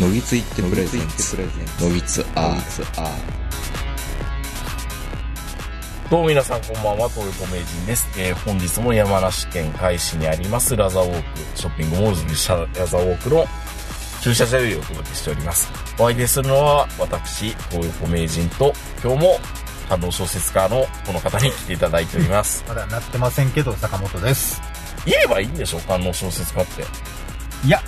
のぎついってプレゼンツのぎつアーどうも皆さんこんばんは、東横名人です。えー本日も山梨県海市にありますラザーウォーク、ショッピングモールズにしたラザーウォークの駐車場よりお届けしております。お相手するのは私、東横名人と、今日も感動小説家のこの方に来ていただいております。まだなってませんけど、坂本です。言えばいいんでしょ観音小説家って。いや、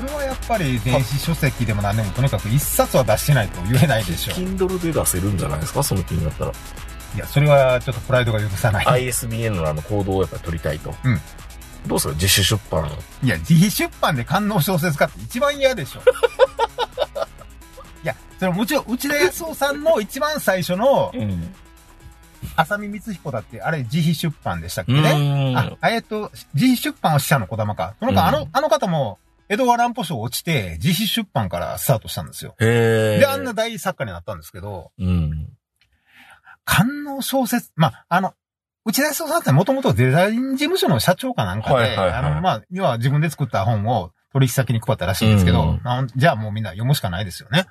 これはやっぱり電子書籍でも何でもとにかく一冊は出してないと言えないでしょ。Kindle で出せるんじゃないですか？その気になったら。いや、それはちょっとプライドが許さない。ISBN のあの行動をやっぱり取りたいと。うんどうすか自主出版。いや、自費出版で観音小説家って一番嫌でしょ。いや、それもちろん、内田康夫さんの一番最初の、ん。浅見光彦だって、あれ自費出版でしたっけうね。あ、えっと、自費出版をしたの小玉か。そのか、あの、うんあの方も、江戸川乱歩賞落ちて、自費出版からスタートしたんですよ。へえ。で、あんな大作家になったんですけど、うん。観音小説、まあ、あの、内田康夫さんってもともとデザイン事務所の社長かなんかで、はいはいはいあの、まあ、要は自分で作った本を取引先に配ったらしいんですけど、うんあのじゃあもうみんな読むしかないですよね。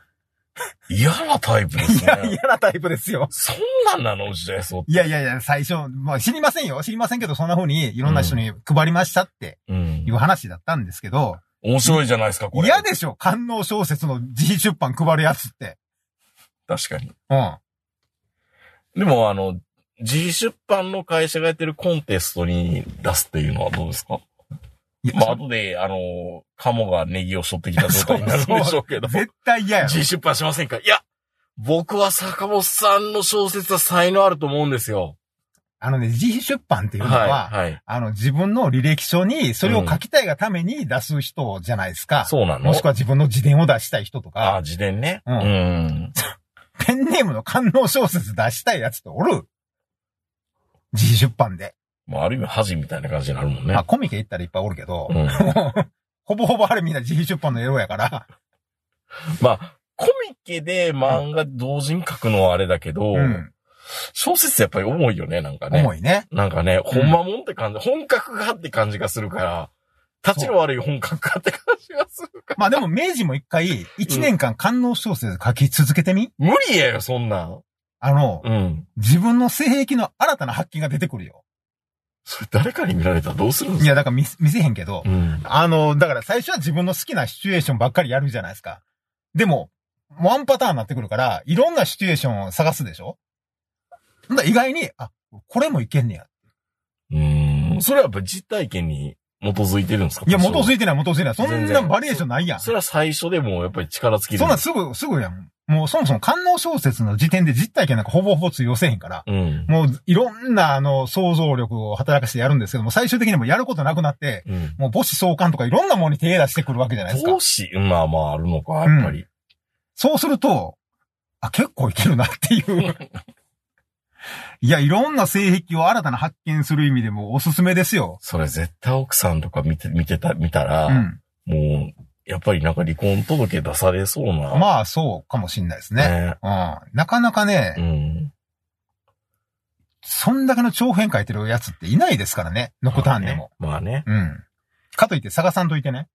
嫌なタイプですいや、ね。嫌なタイプですよ。そんなんなのうちでそう。いやいやいや、最初、まあ知りませんよ。知りませんけど、そんな風にいろんな人に配りましたってうんいう話だったんですけど、面白いじゃないですか、これ。嫌でしょ観音小説の自費出版配るやつって。確かに。うん。でも、あの、自費出版の会社がやってるコンテストに出すっていうのはどうですか？まあ、後で、あの、カモがネギを背負ってきた状態になるんでしょうけど。絶対嫌やろ自。費出版しませんか？いや、僕は坂本さんの小説は才能あると思うんですよ。あのね、自費出版っていうのは、はい、はい。あの、自分の履歴書にそれを書きたいがために出す人じゃないですか。そうなの？もしくは自分の自伝を出したい人とああ、か、自伝ね。うんうん。ペンネームの観音小説出したいやつっておる？自費出版で。まあ、ある意味恥みたいな感じになるもんね。まあ、コミケ行ったらいっぱいおるけど、うん。ほぼほぼあれみんな自費出版のエロやから、まあ、コミケで漫画同時に書くのはあれだけど、うん、小説やっぱり重いよね、なんかね。重いね。なんかね、ほんまもんって感じ、本格派って感じがするから、立ちの悪い本格派って感じがするから。まあでも明治も一回、一年間観音小説書き続けてみ？無理やよ、そんなん。あの、うん。自分の性癖の新たな発見が出てくるよ。それ誰かに見られたらどうするんですか？いや、だから見せ見せへんけど、うん。あの、だから最初は自分の好きなシチュエーションばっかりやるじゃないですか。でも、ワンパターンになってくるから、いろんなシチュエーションを探すでしょだら意外に、あ、これもいけんねや。うん。それはやっぱ実体験に基づいてるんですか？いや、元づいいてない、元づいてない。そんなバリエーションないやん。それは最初でもやっぱり力尽きる。そんなんすぐ、すぐやん。もうそもそも観音小説の時点で実体験なんかほぼほぼ通用せえへんから。うん。もういろんなあの想像力を働かしてやるんですけども、最終的にもうやることなくなって、うん。もう母子相関とかいろんなものに手出してくるわけじゃないですか投。資？まあまああるのか、やっぱり。そうすると、あ、結構いけるなっていう。いや、いろんな性癖を新たな発見する意味でもおすすめですよ。それ絶対奥さんとか見て、見てた、見たら、うん。もう、やっぱりなんか離婚届出されそうな。まあ、そうかもしんないですね。ね。うん。なかなかね、うん。そんだけの長編書いてるやつっていないですからね。ノクターンでも。まあね。うん。かといって探さんといてね。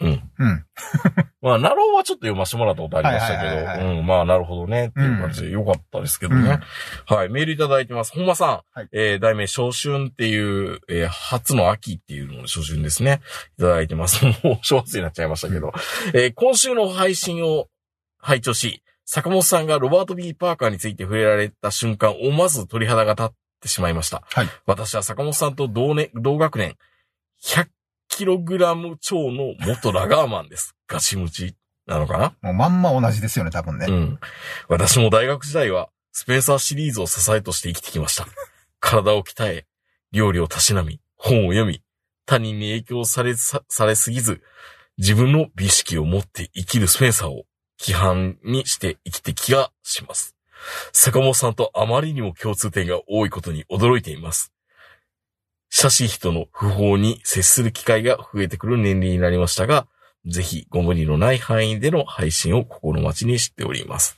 うん。うん。まあ、ナローはちょっと読ませてもらったことありましたけど、うん、まあ、なるほどね、っていう感じでよかったですけどね。はい、メールいただいてます。本間さん。はいえー、題名、初春っていう、えー、初の秋っていうのの初春ですね。いただいてます。もう、正月になっちゃいましたけど。えー、今週の配信を拝聴し、坂本さんがロバート・ビー・パーカーについて触れられた瞬間、思わず鳥肌が立ってしまいました。はい。私は坂本さんと同年、同学年、100キログラム超の元ラガーマンです。ガチムチなのかな？もうまんま同じですよね、多分ね。うん。私も大学時代は、スペンサーシリーズを支えとして生きてきました。体を鍛え、料理をたしなみ、本を読み、他人に影響されさ、されすぎず、自分の美意識を持って生きるスペンサーを規範にして生きて気がします。坂本さんとあまりにも共通点が多いことに驚いています。親しい人の不法に接する機会が増えてくる年齢になりましたが、ぜひご無理のない範囲での配信を心待ちにしております。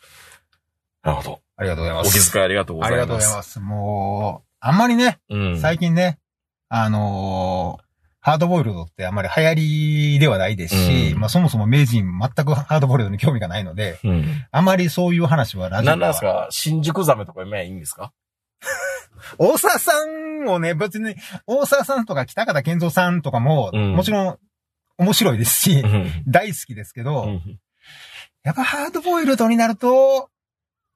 なるほど。ありがとうございまおす。気遣いありがとうごありがとうざいます。ございます。もう、あんまりね、うん。最近ね、あのーハードボイルドってあまり流行りではないですし、うんまあそもそも名人全くハードボイルドに興味がないので、うん。あまりそういう話はラジオなんですか？新宿ザメとか今いいんですか？大沢さんをね、別に、大沢さんとか北方健三さんとかも、うんもちろん面白いですし、うん。大好きですけど、うんやっぱハードボイルドになると、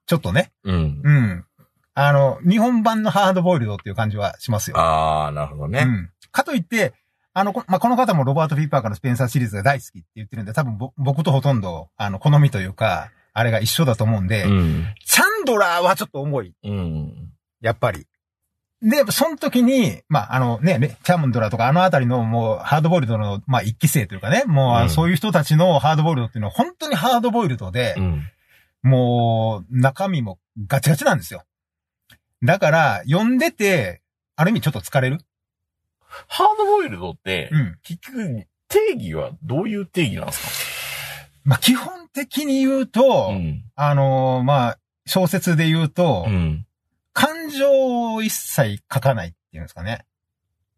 ちょっとね、うん。うん。あの、日本版のハードボイルドっていう感じはしますよ。ああ、なるほどね。うん。かといって、あの、こ,、まあ、この方もロバート・フィーパーからスペンサーシリーズが大好きって言ってるんで、多分ぼ僕とほとんど、あの、好みというか、あれが一緒だと思うんで、うん。チャンドラーはちょっと重い。うん。やっぱり。で、その時に、まあ、あのね、ねチャンドラーとかあのあたりのもうハードボイルドの、まあ、一期生というかね、もう、そういう人たちのハードボイルドっていうのは本当にハードボイルドで、うん。もう、中身もガチガチなんですよ。だから、読んでて、ある意味ちょっと疲れる。ハードボイルドって、うん。結局、定義はどういう定義なんですまあ、基本的に言うと、かうん。あのーまあ、小説で言うと、うん。感情を一切書かないっていうんですかね。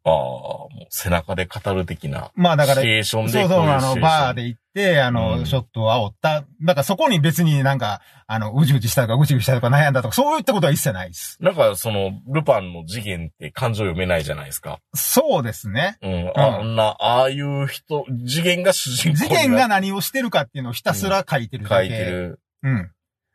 ああ、もう背中で語る的な。まあ、だからシチ、ュエーションでそうそう、あの、バーで行って、あの、うんショットを煽った。だからそこに別になんか、あの、うじうじしたとか、ぐちぐちしたとか悩んだとか、そういったことは一切ないです。なんか、その、ルパンの次元って感情読めないじゃないですか。そうですね。うん。あんな、ああいう人、次元が主人公事件が何をしてるかっていうのをひたすら書いてるだけ。書いて。る。うん。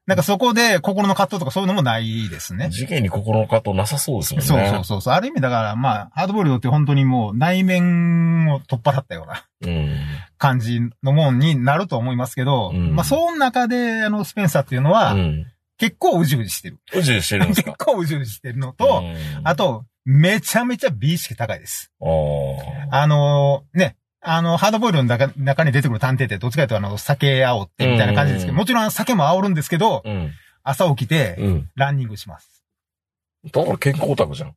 なんかそこで心の葛藤とかそういうのもないですね。次元に心の葛藤なさそうですもんね。そうそうそうそう。ある意味だから、まあ、ハードボイルドって本当にもう内面を取っ払ったようなうん。感じのもんになると思いますけど、うんまあ、その中で、あの、スペンサーっていうのは、うん。結構うじうじしてる。うじうじしてるんです結か構うじうじしてるのと、うんあと、めちゃめちゃ美意識高いです。あのーね、あの、ハードボイルドの中中に出てくる探偵ってどっちかというとあの、酒煽ってみたいな感じですけど、うんもちろん酒も煽るんですけど、うん。朝起きて、うん。ランニングします。だから健康オタクじゃん。うん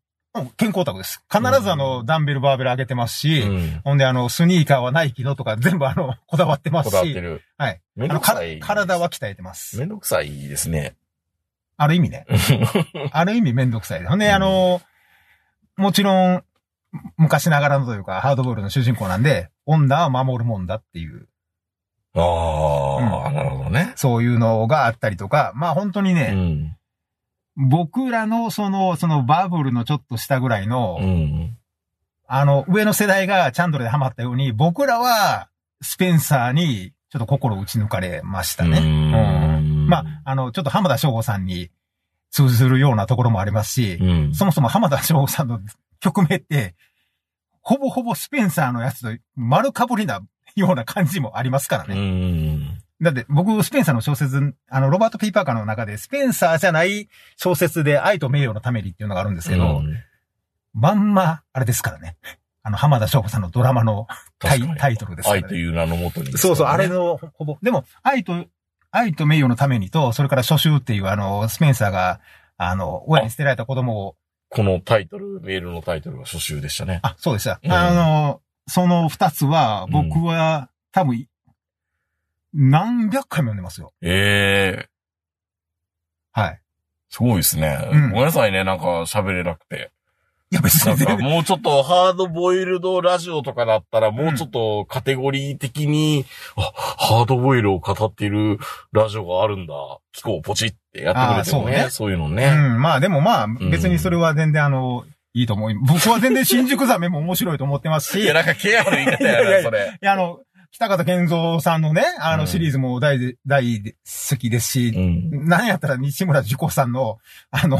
健康オタクです。必ずあの、ダンベルバーベル上げてますし、うん。ほんであの、スニーカーはナイキのとか全部あの、こだわってますし、こだわってる。はい。めんどくさい。体は鍛えてます。めんどくさいですね。ある意味ね。ある意味めんどくさい。ほんで、うんあの、もちろん、昔ながらのというか、ハードボイルドの主人公なんで、女は守るもんだっていう、ああ、なるほどね。そういうのがあったりとか、まあ本当にうね、ん。僕らのその、そのバブルのちょっと下ぐらいの、うん。あの、上の世代がチャンドルでハマったように、僕らは、スペンサーに、ちょっと心を打ち抜かれましたね。うんまあ、あの、ちょっと浜田省吾さんに通ずるようなところもありますし、うん。そもそも浜田省吾さんの曲名って、ほぼほぼスペンサーのやつと丸かぶりなような感じもありますからうね。ん。だって僕、スペンサーの小説、あの、ロバート・ピーパーカーの中で、スペンサーじゃない小説で愛と名誉のためにっていうのがあるんですけど、うんまんま、あれですからね。あの、浜田省吾さんのドラマのタイトルですからね。愛という名のもとに、そうそう、あれ。のほほぼ。でも、愛と、愛と名誉のためにと、それから初秋っていうあの、スペンサーが、あの、親に捨てられた子供を、このタイトル、メールのタイトルが初秋でしたね。あ、そうでした。うんあの、その二つは、僕は、多分、何百回も読んでますよ。ええはい。すごいですね。うんごめんなさいね、なんか喋れなくて。いや、別なんかに全然、もうちょっとハードボイルドラジオとかだったら、もうちょっとカテゴリー的に、あ、ハードボイルを語っているラジオがあるんだ。聞こう、ポチってやってくれてもね。そうねそういうのうね。ん、まあでもまあ、ん別にそれは全然あの、いいと思い、僕は全然新宿ザメも面白いと思ってますし、いや、なんかケアの言い方いやな、それ。いや、あの、北方健三さんのね、あうんのシリーズも大で、大で好きですし、うん。なんやったら西村樹子さんの、あの、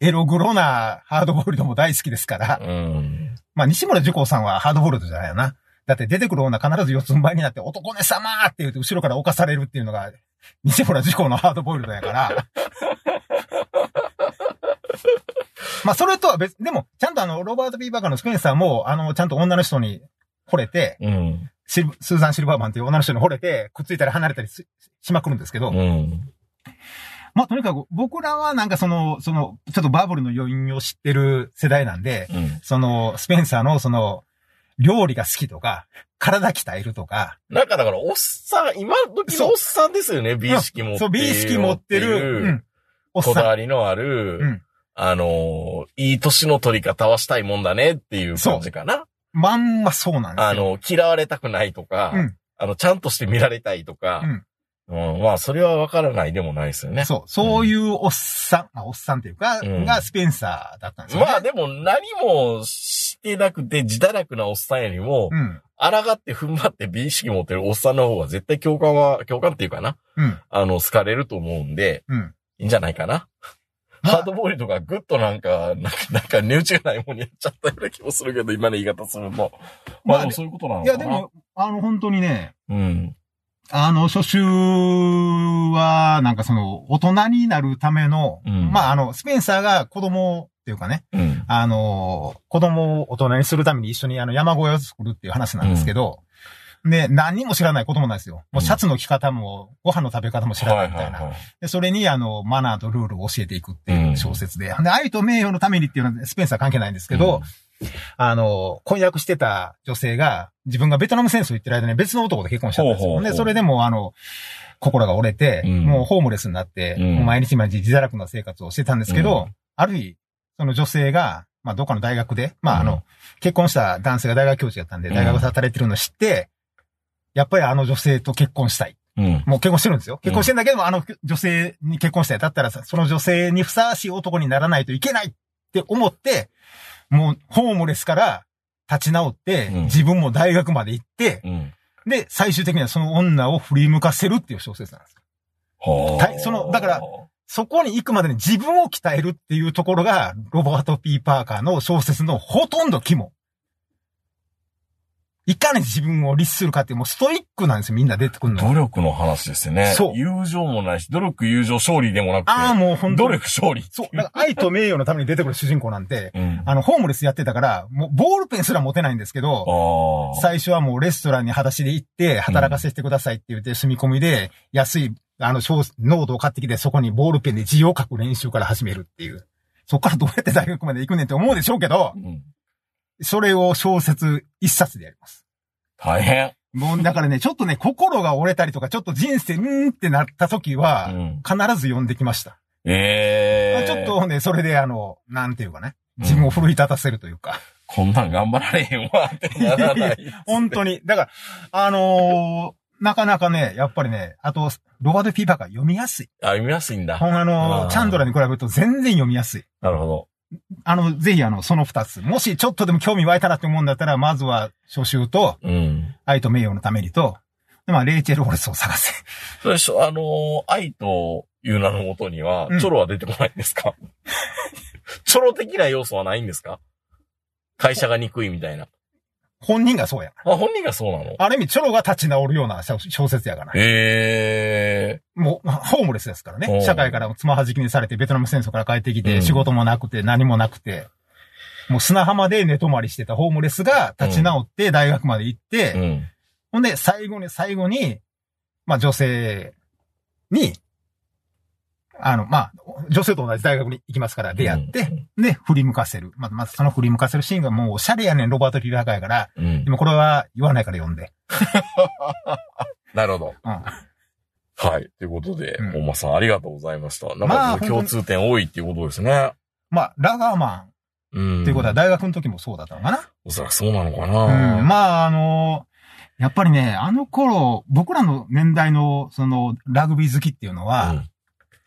エログロなハードボイルドも大好きですから、うん。まあ西村樹子さんはハードボイルドじゃないよな。だって出てくる女必ず四つん這いになって、男ね様って言うと後ろから犯されるっていうのが、西村寿行のハードボイルドやから。まあそれとは別、でも、ちゃんとあの、ロバート・ B・パーカーのスペンサーも、あの、ちゃんと女の人に惚れて、うん。シルスーザン・シルバーマンっていう女の人に惚れて、くっついたり離れたりししまくるんですけど、うん。まあとにかく僕らはなんかその、その、ちょっとバブルの余韻を知ってる世代なんで、うん。その、スペンサーのその、料理が好きとか、体鍛えるとか、なんかだから、おっさん、今時のおっさんですよね、美意識持ってる。そう、美意識持ってる、うん、おっこださわりのある、うん。あのー、いい年の取り方はしたいもんだねっていう。感じかな。まんまそうなんですよ。あの、嫌われたくないとか、うん。あの、ちゃんとして見られたいとか、うんまあ、それはわからないでもないですよね。そう、そういうおっさん、まあ、おっさんっていうか、うんがスペンサーだったんですよ、ね。まあでも何もしてなくて自堕落なおっさんよりも、うん。抗って踏ん張って美意識持ってるおっさんの方が絶対共感は、共感っていうかな。うん。あの、好かれると思うんで、うん。いいんじゃないかな。まあハードボイルドがぐっとなんか、なんか、なんか値打ちがないもんにやっちゃったような気もするけど、今の言い方すると。ままああでもそういうことなのいや、かな。でも、あの、本当にね、うん。あの、初秋は、なんかその、大人になるための、うんまあ、あの、スペンサーが子供っていうかね、うん。あの、子供を大人にするために一緒にあの山小屋を作るっていう話なんですけど、で、何にも知らない子供なんですよ。もうシャツの着方も、ご飯の食べ方も知らないみたいな。で、それにあの、マナーとルールを教えていくっていう小説で。で、愛と名誉のためにっていうのはスペンサー関係ないんですけど、あの、婚約してた女性が、自分がベトナム戦争行ってる間に別の男と結婚しちゃったんですよ。ほうほうほうで、それでもうあの、心が折れて、うんもうホームレスになって、うんもう毎日毎日自堕落な生活をしてたんですけど、うんある日、その女性が、まあ、どっかの大学で、まあ、あうんの、結婚した男性が大学教授だったんで、うん大学で働いてるのを知って、やっぱりあの女性と結婚したい。うん。もう結婚してるんですよ。結婚してんだけども、あの女性に結婚したい。だったらさ、その女性にふさわしい男にならないといけないって思って、もうホームレスから立ち直って、うん自分も大学まで行って、うん。で、最終的にはその女を振り向かせるっていう小説なんです。ははいそのだからそこに行くまでに自分を鍛えるっていうところが、ロバート・ P・ パーカーの小説のほとんど肝。いかに自分を律するかってもうストイックなんですよ、みんな出てくるの。努力の話ですよね。そう友情もないし、努力、友情、勝利でもなくて。ああ、もう本当努に。力、勝利。そう。だから愛と名誉のために出てくる主人公なんて、うん。あの、ホームレスやってたから、もうボールペンすら持てないんですけど、ああ。最初はもうレストランに裸足で行って、働かせてくださいって言って、住み込みで、安い、あの、小ノートを買ってきて、そこにボールペンで字を書く練習から始めるっていう。そこからどうやって大学まで行くねんって思うでしょうけどう、んそれを小説一冊でやります。大変。もう、だからね、ちょっとね、心が折れたりとか、ちょっと人生、うーんってなった時は、うん必ず読んできました。ええちょっとね、それであの、なんていうかね、自分を奮い立たせるというか。こんなん頑張られへんわってならない。本当に。だから、あのーなかなかね、やっぱりね、あと、ロバート・ピーパーが読みやすい。あ、読みやすいんだ。ほんあのチャンドラに比べると全然読みやすい。なるほど。あの、ぜひあの、その二つ。もしちょっとでも興味湧いたなって思うんだったら、まずは、初秋と、うん。愛と名誉のためにと、でまあ、レイチェル・オレスを探せ。それでしょ、あのー愛という名のもとには、うんチョロは出てこないんですか、チョロ的な要素はないんですか？会社が憎いみたいな。本人がそうや。あ、本人がそうなの？ある意味、チョロが立ち直るような小小説やから。ええもう、まあホームレスですからおね。う社会からつまはじきにされて、ベトナム戦争から帰ってきて、うん仕事もなくて、何もなくて、もう砂浜で寝泊まりしてたホームレスが立ち直って大学まで行って、うん。ほんで、最後に最後に、まあ女性に、あの、まあ、女性と同じ大学に行きますから出会って、で、振り向かせる。まあ、まずその振り向かせるシーンがもうおしゃれやねん、ロバート・リラーカーやから、うんで。もこれは言わないから読んで。なるほど。うん。はい。ということで、うん本間さんありがとうございました。なんまあか共通点多いっていうことですね。まあ、ラガーマうん。ンっていうことは大学の時もそうだったのかな。おそらくそうなのかうな。ん。まあ、あの、やっぱりね、あの頃、僕らの年代の、その、ラグビー好きっていうのは、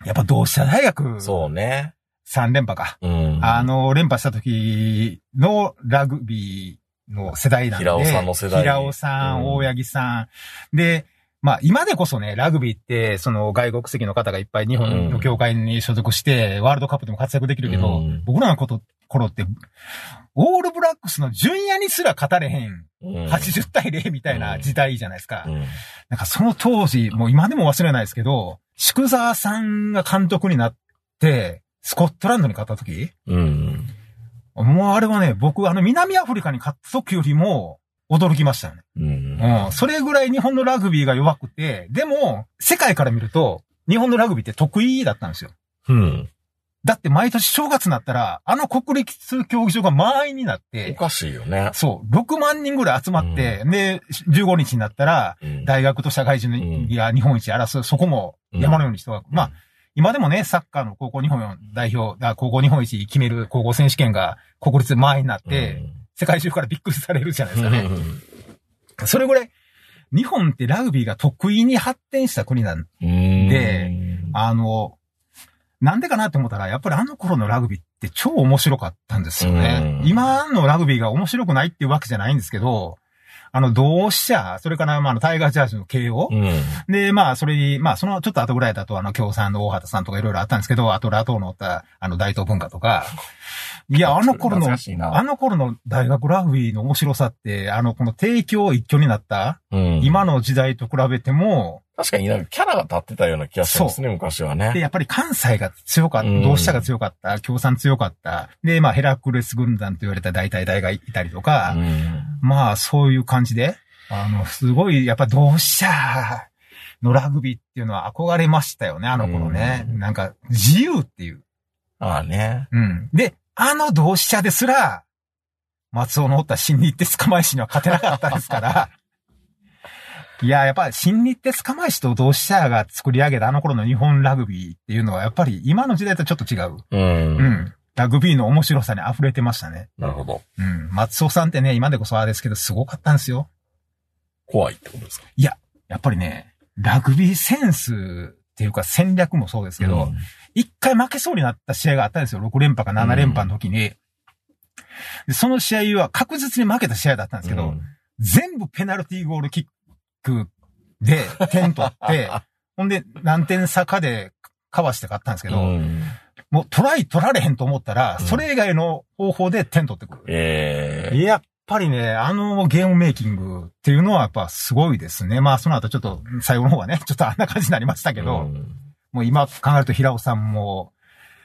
やっぱ同志社大学うんそうね。3連覇か。うん。あの、連覇した時のラグビーの世代なんで。平尾さんの世代平尾さん大八木さん。で、まあ今でこそね、ラグビーって、その外国籍の方がいっぱい日本の協会に所属して、ワールドカップでも活躍できるけど、うん僕らのこと、頃って、オールブラックスの順夜にすら勝たれへん、うん80対0みたいな時代じゃないですか。うんなんかその当時、もう今でも忘れないですけど、宿沢さんが監督になって、スコットランドに勝った時？うん。もうあれはね、僕あの南アフリカに勝った時よりも驚きましたよね。うん。うん。それぐらい日本のラグビーが弱くて、でも、世界から見ると、日本のラグビーって得意だったんですよ。うん。だって毎年正月になったら、あの国立競技場が満員になっおて、かしいよね。そう、6万人ぐらい集まって、で、15日になったら、うん。大学と社会人が日本一争う、そこも山のように人が、まあ、今でもね、サッカーの高校日本代表、あ高校日本一決める高校選手権が国立満員になって、世界中からびっくりされるじゃないですかね。それぐらい、日本ってラグビーが得意に発展した国なん。で、あの、なんでかなって思ったら、やっぱりあの頃のラグビーって超面白かったんですよね。今のラグビーが面白くないっていうわけじゃないんですけど、あの、同志社、それから、まあ、タイガージャージの慶応、うん、で、まあ、それに、まあ、そのちょっと後ぐらいだと、あの、共産の大畑さんとかいろいろあったんですけど、あと、ラトーのった、あの、大東文化とか、いや、あの頃の、あの頃の大学ラグビーの面白さって、あの、この提供一挙になった、うん、今の時代と比べても、確かになんかキャラが立ってたような気がするんですね、昔はね。で、やっぱり関西が強かった、同志社が強かった、共産強かった。で、まあヘラクレス軍団と言われた大体大がいたりとか、まあそういう感じで、あの、すごい、やっぱ同志社のラグビーっていうのは憧れましたよね、あの頃ね。なんか自由っていう。ああね。うん。で、あの同志社ですら、松尾のおった新日鉄捕まえしには勝てなかったですから、いや、やっぱり新日鉄釜石と同志社が作り上げたあの頃の日本ラグビーっていうのはやっぱり今の時代とちょっと違う。うん。うん。ラグビーの面白さに溢れてましたね。なるほど。うん。松尾さんってね、今でこそあれですけど、すごかったんですよ。怖いってことですか？いや、やっぱりね、ラグビーセンスっていうか戦略もそうですけど、一、うん、回負けそうになった試合があったんですよ。6連覇か7連覇の時に。うん、その試合は確実に負けた試合だったんですけど、うん、全部ペナルティーゴールキックで点取って、ほんで何点差かでかわして勝ったんですけど、うん、もうトライ取られへんと思ったら、それ以外の方法で点取ってくる。ええー、やっぱりね、あのゲームメイキングっていうのはやっぱすごいですね。まあその後ちょっと最後の方はね、ちょっとあんな感じになりましたけど、うん、もう今考えると平尾さんも、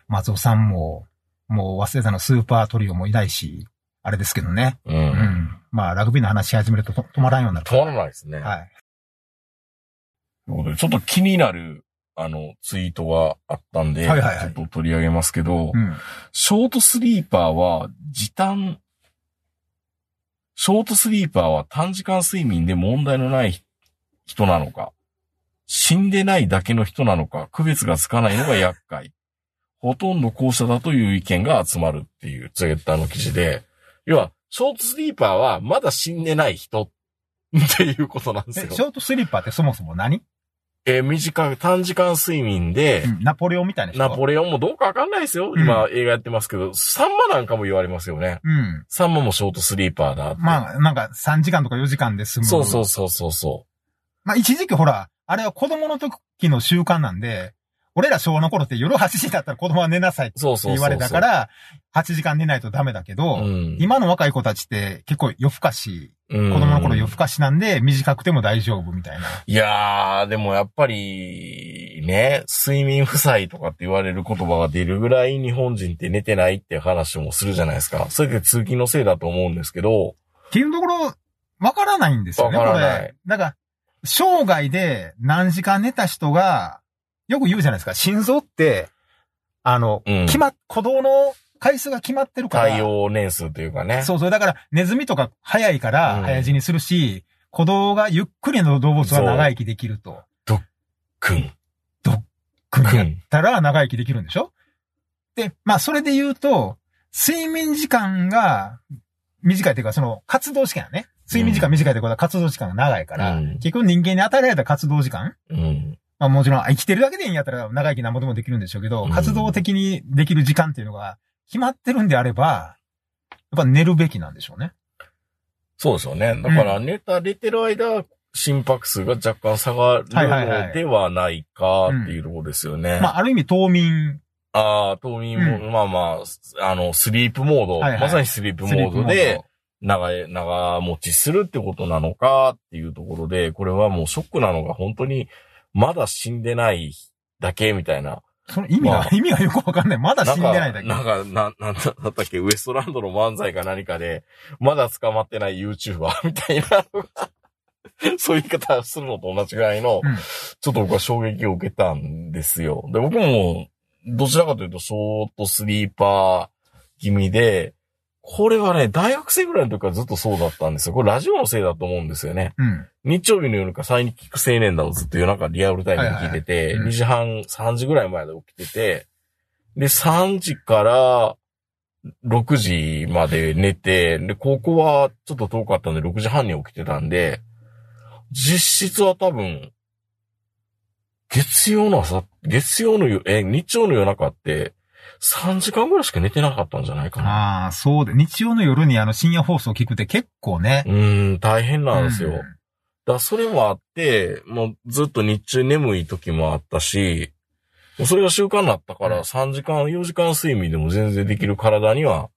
松尾さんも、もう忘れたのスーパートリオもいないし、あれですけどね。うん。うん、まあ、ラグビーの話し始めると止まらんようになる。止まらないですね。はい。ちょっと気になる、あの、ツイートがあったんで、はいはいはい、ちょっと取り上げますけど、うん、ショートスリーパーは時短、ショートスリーパーは短時間睡眠で問題のない人なのか、死んでないだけの人なのか、区別がつかないのが厄介。ほとんど後者だという意見が集まるっていうツイッターの記事で、要は、ショートスリーパーはまだ死んでない人っていうことなんですよ。ショートスリーパーってそもそも何？えー、短い、短時間睡眠で、うん、ナポレオンみたいな人？ナポレオンもどうかわかんないですよ。今、映画やってますけど、サンマなんかも言われますよね。うん。サンマもショートスリーパーだまあ、なんか3時間とか4時間で済む。そうそうそうそうそう。まあ、一時期ほら、あれは子供の時の習慣なんで、俺ら昭和の頃って夜8時だったら子供は寝なさいって言われたから、8時間寝ないとダメだけど、うん、今の若い子たちって結構夜更かし、子供の頃夜更かしなんで短くても大丈夫みたいな。いやー、でもやっぱり、ね、睡眠負債とかって言われる言葉が出るぐらい日本人って寝てないって話もするじゃないですか。それで通勤のせいだと思うんですけど。っていうところ、わからないんですよね、わからない。だから、生涯で何時間寝た人が、よく言うじゃないですか。心臓って、あの、うん、決ま、鼓動の回数が決まってるから。対応年数というかね。そうそう。だから、ネズミとか早いから早死にするし、うん、鼓動がゆっくりの動物は長生きできると。ドックン。ドックンやったら長生きできるんでしょ？で、まあ、それで言うと、睡眠時間が短いというか、その活動時間やね。睡眠時間短いってことは活動時間が長いから、うん、結局人間に与えられた活動時間、うん、まあもちろん生きてるだけでいいんやったら長生きなんぼでもできるんでしょうけど、活動的にできる時間っていうのが決まってるんであれば、やっぱ寝るべきなんでしょうね。そうですよね。だから寝た、寝てる間、心拍数が若干下がるのではないかっていうところですよね。まあある意味冬眠。ああ、冬眠も、うん、まあまあ、あの、スリープモード、はいはい、まさにスリープモードで、長い、長持ちするってことなのかっていうところで、これはもうショックなのが本当にまだ死んでないだけみたいな。その意味が、まあ、意味がよくわかんない。まだ死んでないだけ。なんか、な なんだったっけ、ウエストランドの漫才か何かで、まだ捕まってない YouTuber みたいな そういう言い方するのと同じぐらいの、うん、ちょっと僕は衝撃を受けたんですよ。で、僕も、どちらかというと、ショートスリーパー気味で、これはね、大学生ぐらいの時からずっとそうだったんですよ。これラジオのせいだと思うんですよね。うん、日曜日の夜か再に聞く青年団をずっと夜中リアルタイムで聞いてて、はいはいうん、2時半、3時ぐらい前で起きてて、で、3時から6時まで寝て、で、高校はちょっと遠かったんで6時半に起きてたんで、実質は多分、月曜の朝、月曜の夜、え、日曜の夜中って、3時間ぐらいしか寝てなかったんじゃないかな。ああ、そうで、日曜の夜にあの深夜放送聞くって結構ね。うーん、大変なんですよ。うんだそれもあって、もうずっと日中眠い時もあったし、もうそれが習慣になったからうん3時間、4時間睡眠でも全然できる体には、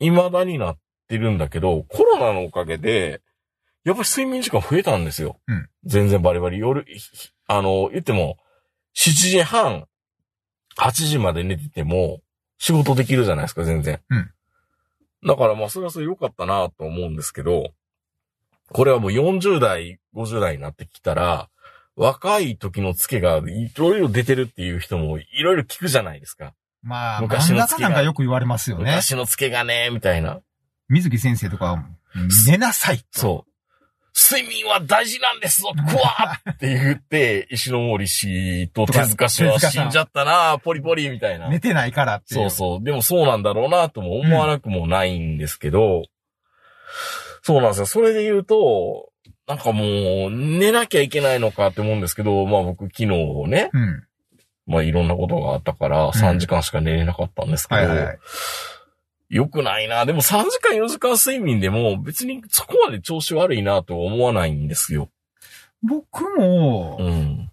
未だになってるんだけど、コロナのおかげで、やっぱり睡眠時間増えたんですよ。うん全然バリバリ夜、あの、言っても、7時半、8時まで寝てても、仕事できるじゃないですか、全然。うんだからまあ、それはそれ良かったなと思うんですけど、これはもう40代、50代になってきたら、若い時のツケがいろいろ出てるっていう人もいろいろ聞くじゃないですか。まあ、昔の月が漫画家なんかよく言われますよね。昔のツケがね、みたいな。水木先生とかは、寝なさい。そう。睡眠は大事なんですぞ、クワーって言って、石ノ森氏と手塚氏は死んじゃったな、ポリポリみたいな。寝てないからっていそうそう。でもそうなんだろうなとも思わなくもないんですけど、そうなんですよ。それで言うと、なんかもう、寝なきゃいけないのかって思うんですけど、まあ僕昨日ね、うん。まあいろんなことがあったから、3時間しか寝れなかったんですけど、はいはいはい。よくないな。でも3時間4時間睡眠でも別にそこまで調子悪いなとは思わないんですよ。僕もう、ん。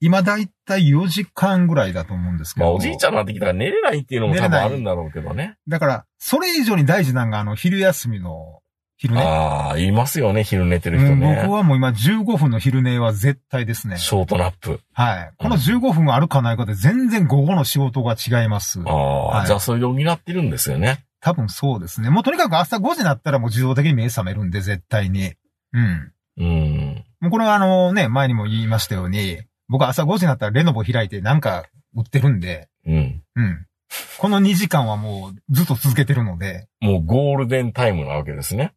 今だいたい4時間ぐらいだと思うんですけど。まあおじいちゃんになってきたら寝れないっていうのも多分あるんだろうけどね。だから、それ以上に大事なのが、あの、昼休みの、昼寝。ああ、いますよね、昼寝てるうん人ね。僕はもう今15分の昼寝は絶対ですね。ショートナップ。はい。この15分があるかないかで全然午後の仕事が違います。ああ、はいじゃあそれで補ってるんですよね。多分そうですね。もうとにかく朝5時になったらもう自動的に目覚めるんで、絶対に。うん。うん。もうこれはあのね、前にも言いましたように、僕朝5時になったらレノボ開いてなんか売ってるんで、うん。うん。この2時間はもうずっと続けてるので、もうゴールデンタイムなわけですね。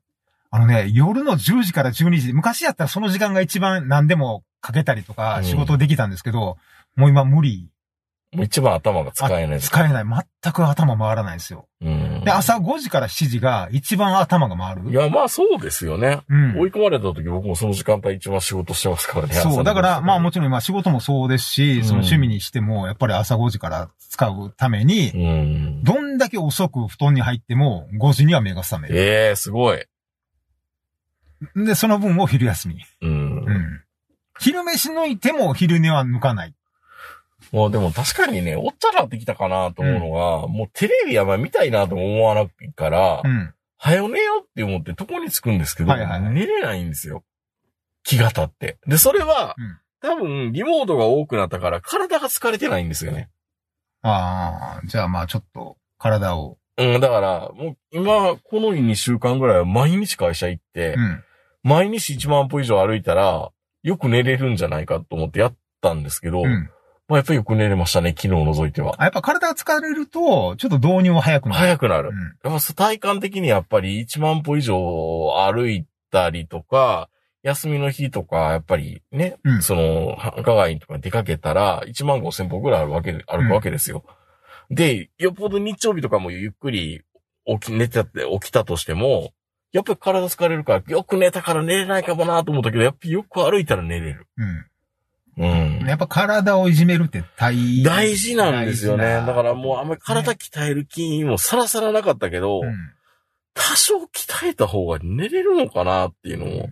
あのね、夜の10時から12時、昔やったらその時間が一番何でもかけたりとうんか仕事できたんですけど、もう今無理。もう一番頭が使えないあ使えない。全く頭回らないんですよ。うんで、。朝5時から7時が一番頭が回る。いや、まあそうですよね。うん。追い込まれた時僕もその時間帯一番仕事してますからね。そう。だから、まあもちちろん今仕事もそうですし、うんその趣味にしても、やっぱり朝5時から使うために、うん。どんだけ遅く布団に入っても5時には目が覚める。ええすごい。で、その分を昼休み。うん。うん。昼飯抜いても昼寝は抜かない。もうでも確かにね、おっちゃらってきたかなと思うのが、もうテレビやばい見たいなとも思わないから、うん。はよ寝よって思って床につくんですけど、はいはいはい寝れないんですよ。気が立って。で、それは、うん多分、リモートが多くなったから体が疲れてないんですよね。ああ、じゃあまあちょっと体を。うん、だから、もう今、この2週間ぐらいは毎日会社行って、うん。毎日1万歩以上歩いたら、よく寝れるんじゃないかと思ってやったんですけど、うん。まあやっぱりよく寝れましたね、昨日を除いては。あ、やっぱ体が疲れると、ちょっと導入は早くなる。早くなる。うん。やっぱ体感的にやっぱり1万歩以上歩いたりとか、休みの日とか、やっぱりね、うんその、繁華街とかに出かけたら、1万5千歩ぐらいあるわけで、歩くわけですよ。で、よっぽど日曜日とかもゆっくり起き、寝てて起きたとしても、やっぱり体疲れるから、よく寝たから寝れないかもなと思ったけど、やっぱりよく歩いたら寝れる。うん。うん。やっぱ体をいじめるって大大事なんですよね。大事なだからもうあんまり体鍛える気もさらさらなかったけど、うん。多少鍛えた方が寝れるのかなっていうのを、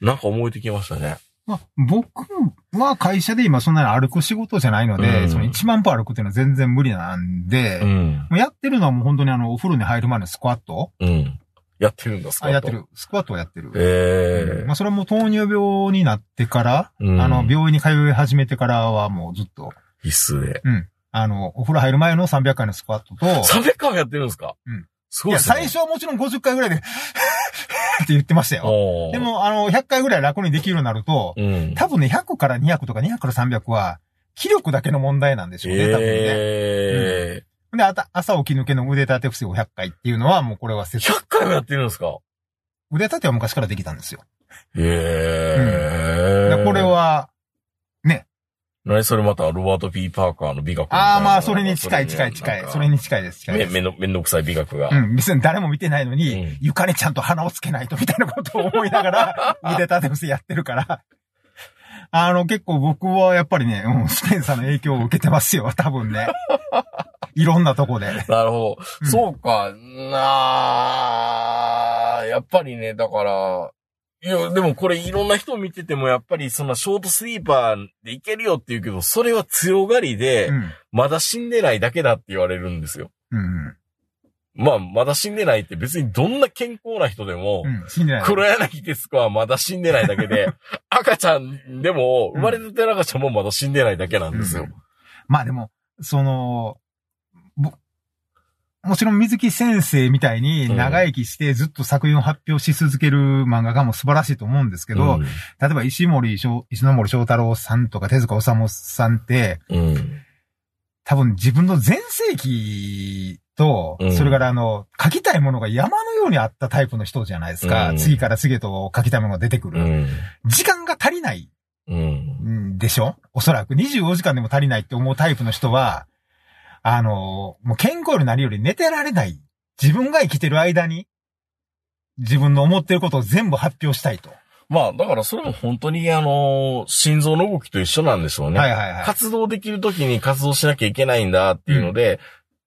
なんか思えてきましたね。まあ、僕は会社で今そんなに歩く仕事じゃないので、うんその1万歩歩くっていうのは全然無理なんで、うん。もうやってるのはもう本当にあの、お風呂に入る前のスクワットうん。やってるんですかあ、やって。る。スクワットをやってる。ええまあ、それも糖尿病になってから、うんあの、病院に通い始めてからはもうずっと、必須で。うん。あの、お風呂入る前の300回のスクワットと、300回もやってるんですか？うん。すごいすね。最初はもちろん50回ぐらいで、って言ってましたよ。で、も、あの、100回ぐらい楽にできるようになると、うん。多分ね、100から200とか200から300は、気力だけの問題なんでしょうね、多分ね。ええで、あた朝起き抜けの腕立て伏せを100回っていうのは、もうこれは説100回もやってるんですか？腕立ては昔からできたんですよ。ええでこれ。は、ね、何それまたロバート・ P・ パーカーの美学ああ、まあ、それに近い近い近い。それに近いです、近いです。めめんどめんどくさい美学が。うん、別に誰も見てないのに、うん床にちゃんと鼻をつけないとみたいなことを思いながら、腕立て伏せやってるから。あの、結構僕はやっぱりね、うん、スペンサーの影響を受けてますよ、多分ね。いろんなとこで。なるほど。うんそうか。なあやっぱりね、だから、いや、でもこれいろんな人見てても、やっぱりそのショートスリーパーでいけるよって言うけど、それは強がりで、うん。まだ死んでないだけだって言われるんですよ。うん。まあ、まだ死んでないって別にどんな健康な人でも、うん。死んでない。黒柳徹子はまだ死んでないだけで、赤ちゃんでも、生まれたての赤ちゃんもまだ死んでないだけなんですよ。まあでも、その、ぼもちろん水木先生みたいに長生きしてずっと作品を発表し続ける漫画家も素晴らしいと思うんですけど、うん例えば石森章、石ノ森章太郎さんとか手塚治虫さんって、うん。多分自分の全盛期と、うんそれからあの、書きたいものが山のようにあったタイプの人じゃないですか。うん次から次へと書きたいものが出てくる。うん。時間が足りないうん。んでしょ？おそらく24時間でも足りないって思うタイプの人は、あの、もう健康になるより寝てられない。自分が生きてる間に、自分の思ってることを全部発表したいと。まあ、だからそれも本当にあの、心臓の動きと一緒なんでしょうね。はいはいはい。活動できる時に活動しなきゃいけないんだっていうので、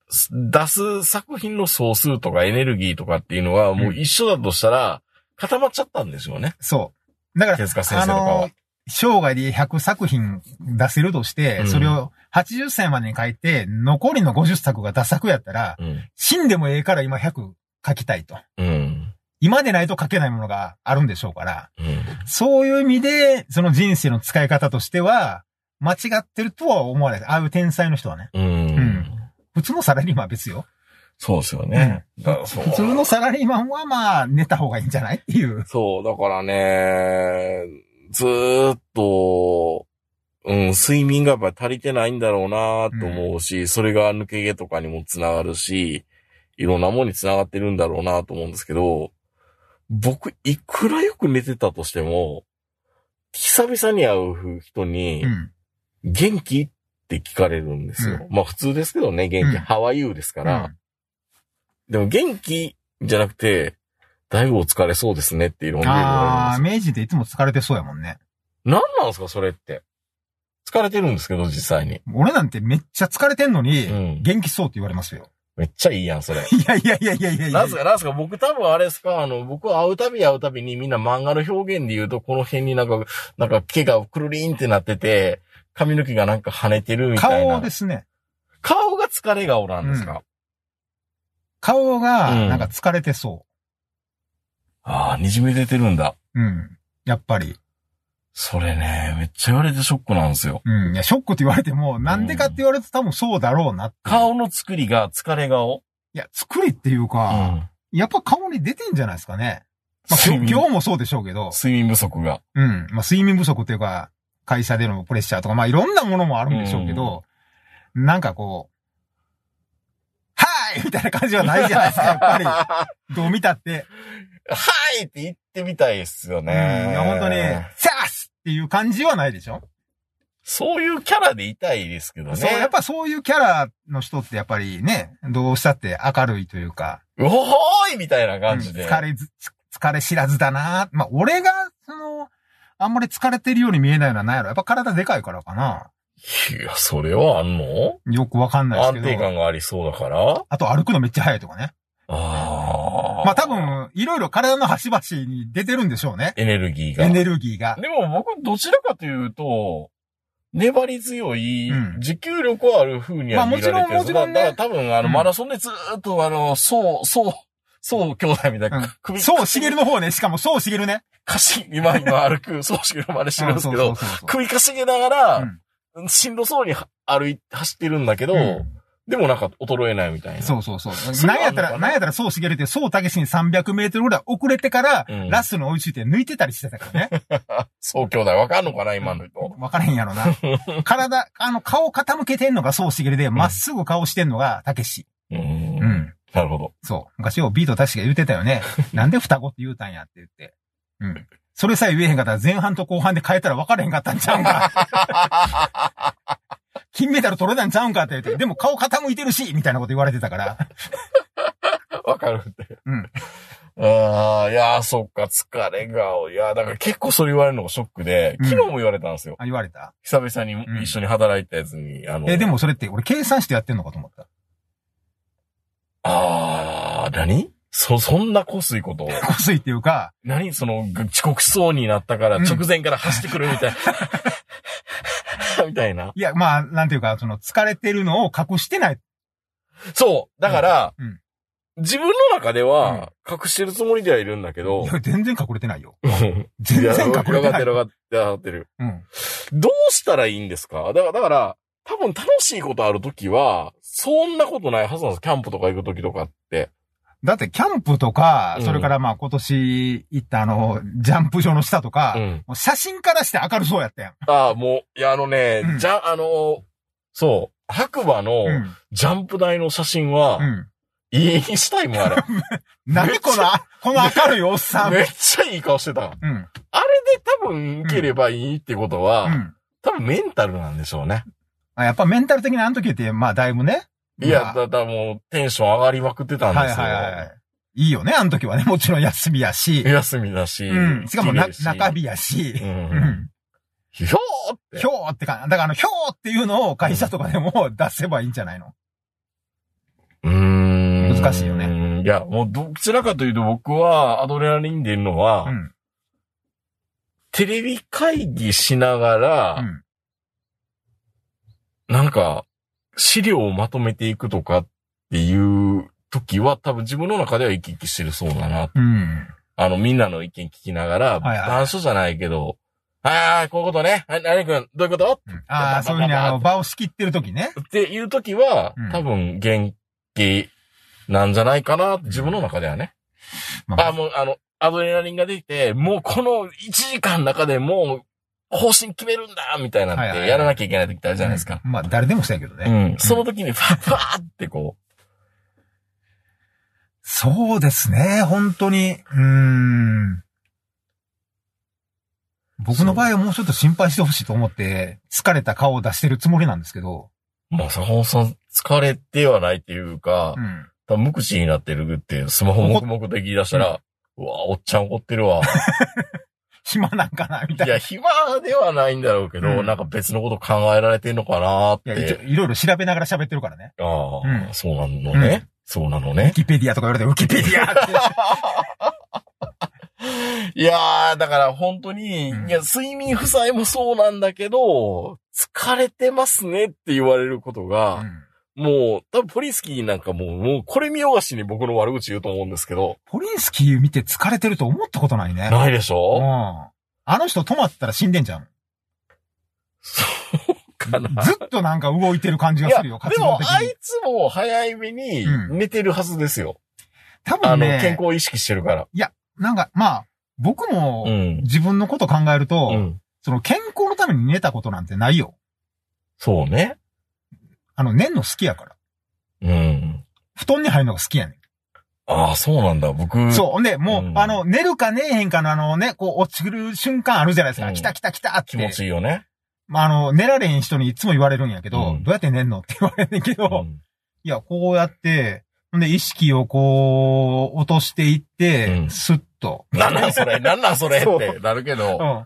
す出す作品の総数とかエネルギーとかっていうのはもう一緒だとしたら、固まっちゃったんでしょうね。そう。だから、手塚先生あとかはの。、生涯で100作品出せるとして、うんそれを80歳までに書いて、残りの50作が脱作やったら、うん。死んでもええから今100書きたいと。うん。今でないと書けないものがあるんでしょうから、うん。そういう意味で、その人生の使い方としては、間違ってるとは思わない。ああいう天才の人はね。うん。ん普通のサラリーマンは別よ。そうですよね。普通のサラリーマンはまあ、寝た方がいいんじゃない？っていう。そう、だからね、ずーっと、うん、睡眠がやっぱり足りてないんだろうなと思うし、それが抜け毛とかにもつながるし、いろんなものにつながってるんだろうなと思うんですけど、僕、いくらよく寝てたとしても、久々に会う人にう、ん。元気？って聞かれるんですよ。まあ普通ですけどね、元気、うん。ハワイユーですか、からでも元気じゃなくて、だいぶお疲れそうですねっていろんなああ、明治っていつも疲れてそうやもんね。何なんですか、それって。疲れてるんですけど、実際に。俺なんてめっちゃ疲れてんのに、うん元気そうって言われますよ。めっちゃいいやん、それ。いやいやいやいやいやいやなんすか、なんすか、僕多分あれですか、あの、僕は会うたび会うたびにみんな漫画の表現で言うと、この辺になんか、なんか毛がくるりんってなってて、髪の毛がなんか跳ねてるみたいな。顔ですね。顔が疲れ顔なんですか、顔が、うんなんか疲れてそああ、滲み出てるんだ。う。うん。やっぱり。それね、めっちゃ言われてショックなんですよ。うん。いや、ショックって言われても、なんでかって言われると多分そうだろうなっていう顔の作りが疲れ顔いや、作りっていううか、ん。やっぱ顔に出てんじゃないですかね。まあ、今日もそうでしょうけど、睡眠不足が。うん。まあ、睡眠不足っていうか、会社でのプレッシャーとか、まあ、いろんなものもあるんでしょうけど、なんかこう、はいみたいな感じはないじゃないですか、やっぱり。どう見たって。はいって言ってみたいですようん。ね。本当に、サースっていう感じはないでしょ、そういうキャラでいたいですけどね。そう、やっぱそういうキャラの人ってやっぱりね、どうしたって明るいというか、うほほーいみたいな感じで。うん疲れず、疲れ知らずだな。まあ、俺が、その、あんまり疲れてるように見えないのは何やろやっぱ体でかいからかな。いや、それはあんの？よくわかんない安定ですけど。感がありそうだからあと歩くのめっちゃ速いとかね。ああ。まあ多。分、いろいろ体の端々に出てるんでしょうね。エネルギーが。エネルギーが。でも僕、どちらかというと、粘り強い、うん持久力はある風には見られてる。まあもちろんもちろんねだから多分、あの、うんマラソンでずーっと、あの、そう、そう、そう兄弟みたいな、うん首そう、しげるの方ね。しかも、そう、しげるね。かし、今、今歩く、そうしげるまでしてるんですけど、首かしげながら、うんしんどそうに歩い、走ってるんだけど、うんでもなんか衰えないみたいな。そうそうそう。な？んやったら、ななんやったら、そうしげるって、そうたけしに300メートルぐらい遅れてから、うんラストに追いついて抜いてたりしてたからね。そう兄弟わかんのかな今の人。わからへんやろな。体、あの、顔傾けてんのがそうしげるで、まっすぐ顔してんのがたけし。うん。うん。なるほど。そう。昔をビート確か言ってたよね。なんで双子って言うたんやって言って。うん。それさえ言えへんかったら前半と後半で変えたら分からへんかったんちゃうんか。金メダル取れたんちゃうんかって言って、でも顔傾いてるし、みたいなこと言われてたから。わかるって。うん。ああ、いやー、そっか、疲れが、いやー、だから結構それ言われるのがショックで、うん昨日も言われたんですよ。あ、言われた？久々に一緒に働いたやつに、あの、え、でもそれって俺計算してやってんのかと思った。ああ、何？そ、そんなこすいことを。こすいっていうか、何？その、ぐ遅刻しそうになったからうん直前から走ってくるみたいな。みたいな。いや、まあ、なんていうか、その疲れてるのを隠してない。そう。だから、うんうん自分の中では隠してるつもりではいるんだけどい、や、全然隠れてないよ。うん全然隠れてない。分かってる分かってるってる。うん。どうしたらいいんですか？だから、だから、多分楽しいことあるときは、そんなことないはずなんです。キャンプとか行くときとかって。だって、キャンプとか、うんそれからまあ今年行ったあの、ジャンプ場の下とか、うん。もう写真からして明るそうやったやん。ああ、もう、いや、あのね、うんじゃ、あの、そう、白馬のうん。ジャンプ台の写真は、うん。家にしたいもん、あれ。何この、この明るいおっさん。めっちゃいい顔してた。あれうん。で多分受ければいいってことは、うん。多分メンタルなんでしょうね。あやっぱメンタル的なあの時って、まあだいぶね。いや、まあだ、だ、もうテンション上がりまくってたんはいですよ。はいはい。いいよね、あの時はね。もちろん休みやし。休みだし。うん。しかもな中日やし。う。うんん。ひょーって。ひょーってか、だからあの、ひょーっていうのを会社とかでも出せばいいんじゃないの？うーん。難しいよねいや、もうどちらかというと僕はアドレナリン出るのは、うん。テレビ会議しながら、うん。なんか、資料をまとめていくとかっていう時は多分自分の中では生き生きしてるそうだな。うん。あの、みんなの意見聞きながら、はいはい談書じゃないけど、ああ、こういうことね。はい、何君、どういうこと？ああ、そういうふうにあの、場を仕切ってる時ね。っていう時は、うん多分元気なんじゃないかな自分の中ではね。まあ、もう、あの、アドレナリンが出て、もうこの1時間の中でもう、方針決めるんだみたいなってやらなきゃいけない時ってあるじゃないですか。うんまあ、誰でもそうやけどうね。ん。その時に、ファッファーってこそうですね、本当に。うーん。僕の場合はもうちょっと心配してほしいと思って、疲れた顔を出してるつもりなんですけど。う、まあ、坂本さん疲れてはないっていうか、うん。多分無口になってるって、スマホ黙々と言い出したら、うわ、おっちゃん怒ってるわ。暇なんかなみたいな。いや、暇ではないんだろうけど、うんなんか別のこと考えられてんのかなっいや、一応て。いろいろ調べながら喋ってるからね。ああ、うんそうなのね。そうなのウィね。キペディアとか言われて、ウキペディアって。いやー、だから本当に、うんいや、睡眠負債もそうなんだけど、疲れてますねって言われることが、うんもう、多分ポリスキーなんかもう、もうこれ見よがしに僕の悪口言うと思うんですけど、ポリンスキー見て疲れてると思ったことないね。ないでしうん。ょあの人止まったら死んでんじゃん。そうかな。ずっとなんか動いてる感じいや、がするよ、でも。あいつも早いめにうん寝てるはずですよ。多あの、分ね、健康を意識してるから。なんか、まあ、僕もうん。自分のこと考えると、うん。その健康のために寝たことなんてないよ。そうね。あの、寝んの好きやから。うん。布団に入るのが好きやねああ、そうなんだ。僕。ん。そう。ほんで、もう、うんあの、寝るか寝えへんかのあのね、こう、落ちる瞬間あるじゃないですか。うん来た来た来たって。気持ちいいよね。まあ、あの、寝られへん人にいつも言われるんやけど、うんどうやって寝んのって言われんねんけど、うんいや、こうやって、ほんで、意識をこう、落としていって、うんスッと。なんなんそれなんなんそれってなるけど、うん。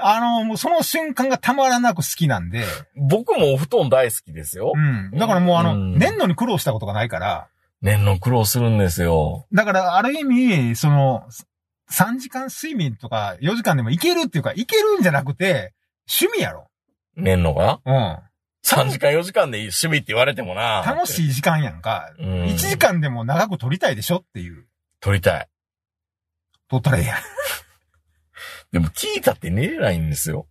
あの、もうその瞬間がたまらなく好きなんで、僕もお布団大好きですよう。ん。だからもうあの、うんのに苦労したことがないから、年の苦労するんですよ。だからある意味、その、3時間睡眠とか4時間でもいけるっていうか、いけるんじゃなくて、趣味やろ。年のが？うん。3時間4時間で趣味って言われてもな。楽しい時間やんか。うん。1時間でも長く撮りたいでしょっていう。撮りたい。撮ったらええやでも聞いたって寝れないんですよ。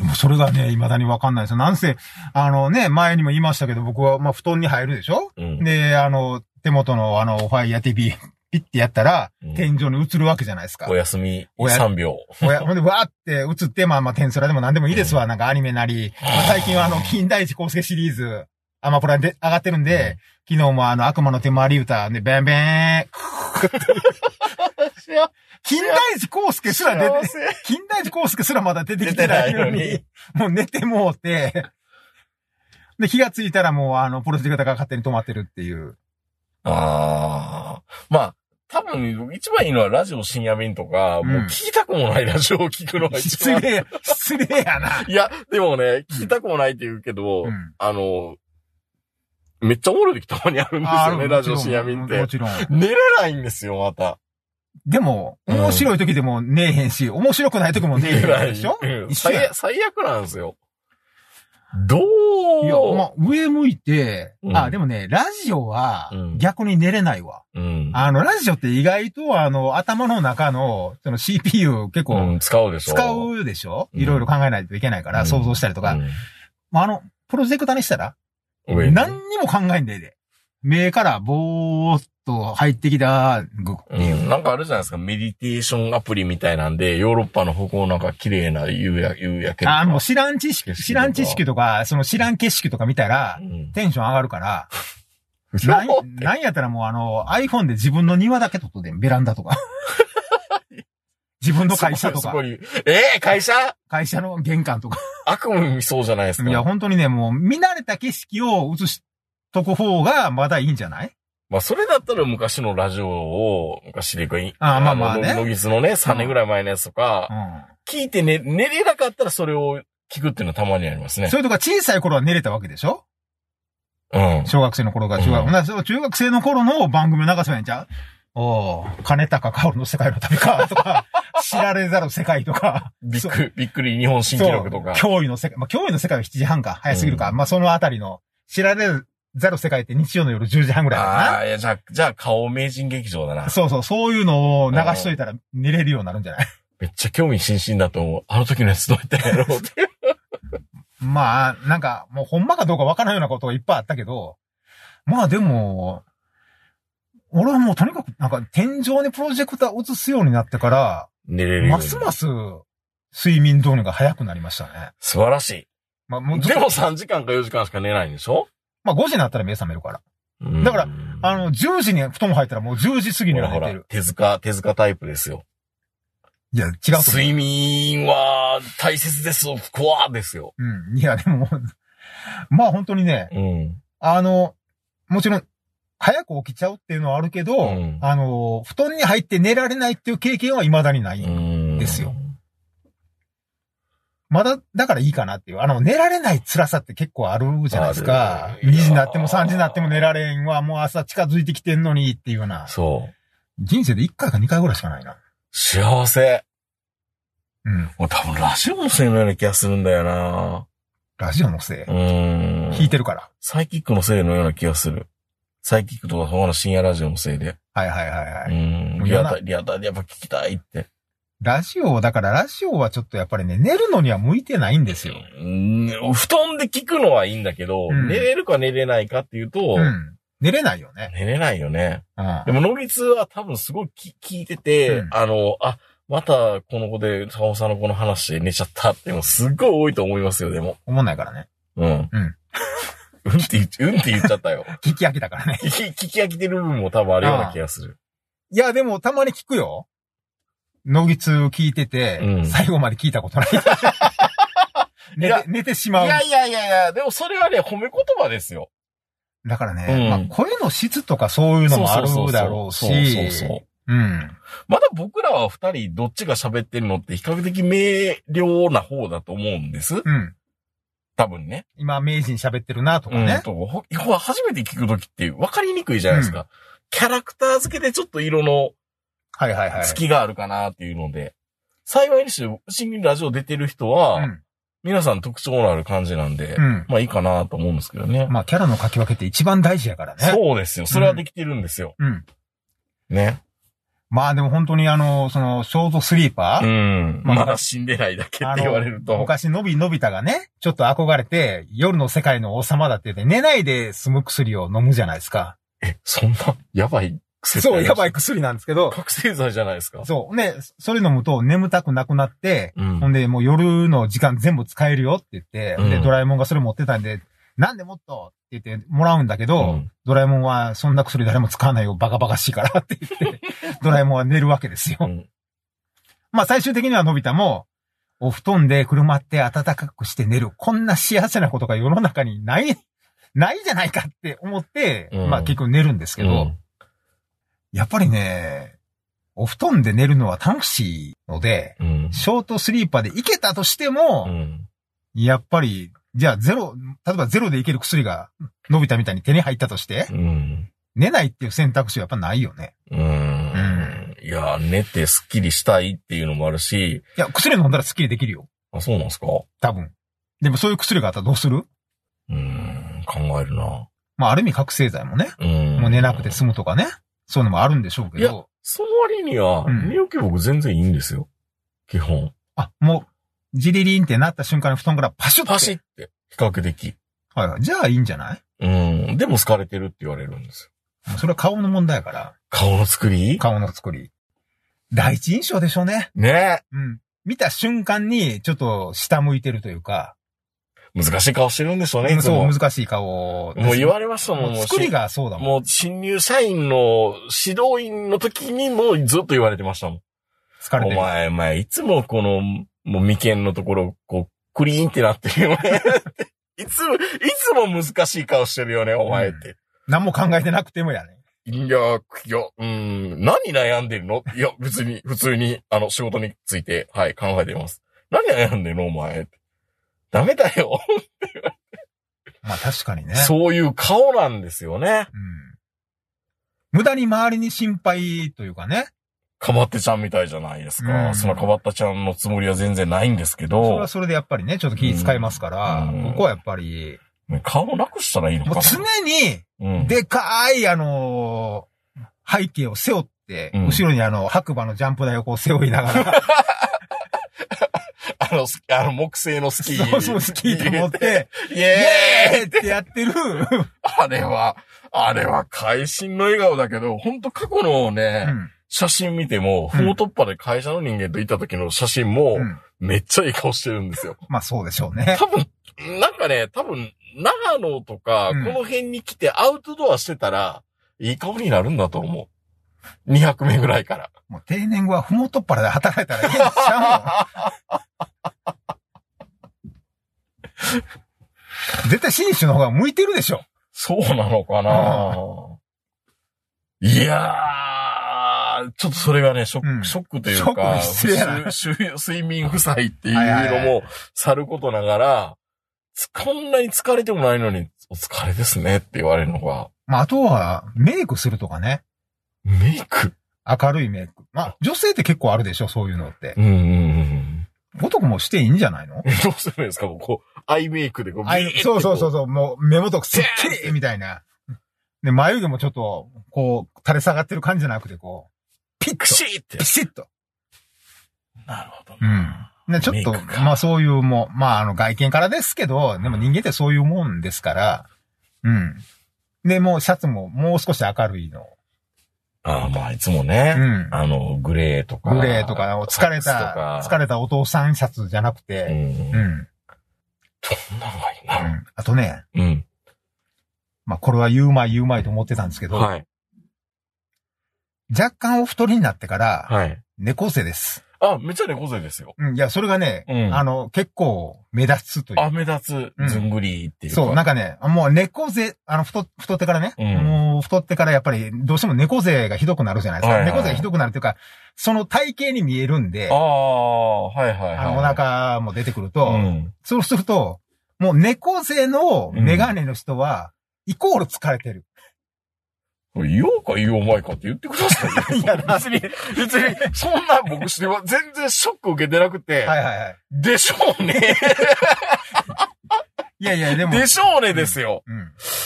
ん。もうそれがね、未だにわかんないですよ。なんせ、あのね、前にも言いましたけど、僕は、まあ、布団に入るでしょ？うん。で、あの、手元のあの、ファイヤー TV、ピッてやったら、うん天井に映るわけじゃないですかお。休みおや3秒。おやほんで、わーって映って、まあまあ、テンスラでも何でもいいですわ。なんかアニメなり。まあ、最近はあの、金田一光介シリーズ、アマプラで上がってるんで、昨日もあの、悪魔の手回り歌で、ベンベン、金田一康介すら出て、金田一康介すらまだ出てきてないのにもう寝てもうて、で、気がついたらもうあの、プロジェクターが勝手に止まってるっていう。ああ。まあ、多分、一番いいのはラジオ深夜便とか、うんもう聞きたくもないラジオを聞くのが一番。失礼、失礼やな。いや、でもね、聞きたくもないって言うけど、うんあの、めっちゃおもろい時たまにあるんですよね、ラジオ深夜便って。もちろん。寝れないんですよ、また。でも、うん。面白い時でも寝えへんし、面白くない時も寝えへんでしょ？うん。最最悪なんですよ。どう？いや、まあ、上向いて、うん。あ、でもね、ラジオはうん。逆に寝れないわ。うん。あの、ラジオって意外と、あの、頭の中の、その CPU 結う構ん、使うでしょ。使うでしょ、うん。いろいろ考えないといけないから、うん。想像したりとか。うん。まあ、あの、プロジェクターにしたら、何にも考えんでええで。目からぼーっと入ってきた、ぐうん。なんかあるじゃないですか、メディテーションアプリみたいなんで、ヨーロッパの北欧なんか綺麗な夕焼け。あ、もう知らん知識、知らん知識とか、その知らん景色とか見たらう、ん。テンション上がるから、嘘なん、なんやったらもうあの、iPhone で自分の庭だけ撮っとで、ベランダとか。自分の会社とかええ会社？会社の玄関とか。悪夢見そうじゃないですか。いや、本当にね、もう見慣れた景色を映しとく方がまだいいんじゃない？まあ、それだったら昔のラジオを、昔でこういあまあまあねの野木のね、3年ぐらい前のやつとか、う聞いてね、寝れなかったらそれを聞くっていうのはたまにありますねん。。それとか小さい頃は寝れたわけでしょ？うん。小学生の頃が中学、うん中学生の頃の番組を流せばいいんちゃう？おー金高薫の世界の旅か、とか、知られざる世界とか。びっくり、びっくり日本新記録とか。そう驚異の世界。まあ、驚異の世界は7時半か。早すぎるか。うんまあ、そのあたりの、知られざる世界って日曜の夜10時半ぐらいあだあ、いや、じゃあ、じゃあ、顔名人劇場だなな。。そうそう、そういうのを流しといたら寝れるようになるんじゃない？めっちゃ興味津々だと思う。あの時のやつどうやったんやろうって。まあ、なんか、もうほんまかどうかわからないようなことがいっぱいあったけど、まあでも、俺はもうとにかく、なんか天井にプロジェクター映すようになってから、寝れるように。ますます睡眠導入が早くなりましたね。素晴らしい。まあもうずっとでも3時間か4時間しか寝ないんでしょ？まあ5時になったら目覚めるから。うんだからあの、10時に布団入ったらもう10時過ぎには寝てる、。手塚、手塚タイプですよ。いや、違う。睡眠は大切です。怖ですよ。うん。いや、でも、まあ本当にね、うん。あの、もちろん、早く起きちゃうっていうのはあるけど、うんあの、布団に入って寝られないっていう経験は未だにない。うん。ですよ。まだ、だからいいかなっていう。あの、寝られない辛さって結構あるじゃないですかあ。る2時になっても3時になっても寝られんわ、もう朝近づいてきてんのにっていうような。そう。人生で1回か2回ぐらいしかないな。幸せ。うん。もう多分ラジオのせいのような気がするんだよなラジオのせい？うん。弾いてるから。サイキックのせいのような気がする。サイキックとか他の深夜ラジオのせいで。はいはいはいはい。うん。リアタイ、リアタイでやっぱ聞きたいって。ラジオ、だからラジオはちょっとやっぱりね、寝るのには向いてないんですよ。うん。布団で聞くのはいいんだけど、うん寝れるか寝れないかっていうと、うん。寝れないよね。寝れないよね。うん。でも、ノギツは多分すごいき聞いてて、うんあの、あ、またこの子で、坂本さんのこの話で寝ちゃったっていうのすっごい多いと思いますよ、でも。思んないからね。うん。うん。うんって言っ、うんって言っちゃったよ。聞き飽きたからね。聞き、聞き飽きてる部分も多分あるような気がする。いや、でもたまに聞くよ。野木通聞いてて、うん最後まで聞いたことない。寝て、寝てしまう。いやいやいやいや、でもそれはね、褒め言葉ですよ。だからね、うんまあ、声の質とかそういうのもあるだろうし。そうそうそう。うん。まだ僕らは二人どっちが喋ってるのって比較的明瞭な方だと思うんです。うん。多分ね。今、名人喋ってるなとかうん。ね。と初めて聞くときって分かりにくいじゃないですか。キャラクター付けでちょっと色のはいはいはい。隙があるかなっていうので。幸いにして、新聞ラジオ出てる人は、うん。皆さん特徴のある感じなんで、うん。まあいいかなと思うんですけどね。まあ、キャラの書き分けって一番大事やからね。そうですよ。それはできてるんですよ。うん。ね。まあでも本当にあの、その、ショートスリーパー、うん。まあ死んでないだけって言われると。昔、のびのび太がね、ちょっと憧れて、夜の世界の王様だって言って、寝ないで済む薬を飲むじゃないですか。え、そんな、やばい癖そう、やばい。い薬なんですけど、覚醒剤じゃないですか？そう。ね、それ飲むと眠たくなくなって、うんほんで、もう夜の時間全部使えるよって言って、うんで、ドラえもんがそれ持ってたんで、なんでもっとって言ってもらうんだけど、うんドラえもんはそんな薬誰も使わないよ、バカバカしいからって言って、ドラえもんは寝るわけですよ。うんまあ最終的にはのび太も、お布団でくるまって暖かくして寝る。こんな幸せなことが世の中にない、ないじゃないかって思って、うんまあ結局寝るんですけど、うんやっぱりね、お布団で寝るのは楽しいので、うん。ショートスリーパーでいけたとしても、うん。やっぱり、じゃあゼロ、例えばゼロでいける薬が、のび太みたいに手に入ったとして、うん。寝ないっていう選択肢はやっぱないよね。うーん。いや、寝てスッキリしたいっていうのもあるし、いや、薬飲んだらスッキリできるよ。あ、そうなんですか？多分。でもそういう薬があったらどうする？うーん、考えるな。まあある意味覚醒剤もね、うん。もう寝なくて済むとかね。そういうのもあるんでしょうけいやど。その割には、うん寝起き僕全然いいんですよ。基本。あ、もう、ジリリンってなった瞬間に布団からパシュッて。パシって、比較的。はいはい。じゃあいいんじゃない？うん。でも好かれてるって言われるんですよ。それは顔の問題やから。顔の作り？顔の作り。第一印象でしょうね。ねうん。見た瞬間に、ちょっと下向いてるというか、難しい顔してるんでしょうね、いつも。そう、難しい顔です。もう言われましたもん、もう作りがそうだもん。もう新入社員の指導員の時にもずっと言われてましたもん。疲れてる。お前、お前、いつもこの、もう眉間のところ、こう、クリーンってなってるよね。いつも、いつも難しい顔してるよね、お前って。何も考えてなくてもやね。いや、いや、うん、何悩んでるの？いや、別に、普通に、あの、仕事について、はい、考えています。何悩んでるのお前。ダメだよ。まあ確かにね。そういう顔なんですよね。うん。無駄に周りに心配というかね。かばってちゃんみたいじゃないですか。うんそのかばったちゃんのつもりは全然ないんですけどそれは、それでやっぱりね、ちょっと気遣いますから、うんここはやっぱり、顔なくしたらいいのかな。常に、うん、でかい、あのー背景を背負って、うん後ろにあの、白馬のジャンプ台をこう背負いながら、あ の、スあの、木製のスキー。そうそう、スキーと持って、イイエーイってやってる。あれは、あれは会心の笑顔だけど、ほんと過去のね、うん写真見ても、うんフォートッパで会社の人間といた時の写真も、うんめっちゃいい顔してるんですよ。まあそうでしょうね。多分、なんかね、多分、長野とか、うんこの辺に来てアウトドアしてたら、いい顔になるんだと思う。200名ぐらいから。もう定年後はふもとっぱらで働いたらいいんちゃうの 絶対新種の方が向いてるでしょ。そうなのかないやー、ちょっとそれがね、ショック、うんショックというか、睡眠負債っていうのもさることながら、つこんなに疲れてもないのに、お疲れですねって言われるのが、まああとは、メイクするとかね。メイク？明るいメイク。まあ女性って結構あるでしょ、そういうのって。うんうんうん。男もしていいんじゃないの？どうするんですか？こう、アイメイクでこう、あいビーってそうそうそうこそう、もう目元くすっきりみたいな。で、眉毛もちょっと、こう、垂れ下がってる感じじゃなくて、こう、ピックと、シーってピ。シッと。なるほどうな。ん。ね、ちょっとまあそういうもう、まああの外見からですけど、でも人間ってそういうもんですから、うん。で、もうシャツももう少し明るいの。ああ、まあ、いつもね、うん。あの、グレーとか。グレーとか、疲れたか、疲れたお父さんシャツじゃなくうて、ん。うん。うん。そんなのがいいな。あとね、うん。まあこれは言うまい言うまいと思ってたんですけど、はい。若干お太りになってから、はい。猫背です。あ、めっちゃ猫背ですよ。うん。いや、それがね、うんあの、結構目立つというあ、目立うんつ、ずんぐりっていうか。そう、なんかね、もう猫背、あの、太、太ってからね、うんもう太ってからやっぱりどうしても猫背がひどくなるじゃないですか。はいはい猫背がひどくなるっていうか、その体型に見えるんで、ああ、はいはいはい。あの、お腹も出てくると、うん。そうすると、もう猫背のメガネの人は、イコール疲れてる。言おうか言おうまいかって言ってくださいよ。いや 別に、別に、そんな僕しては全然ショック受けてなくて、はいはいはい。でしょうね。いやいや、でも。でしょうねですよ。うん。い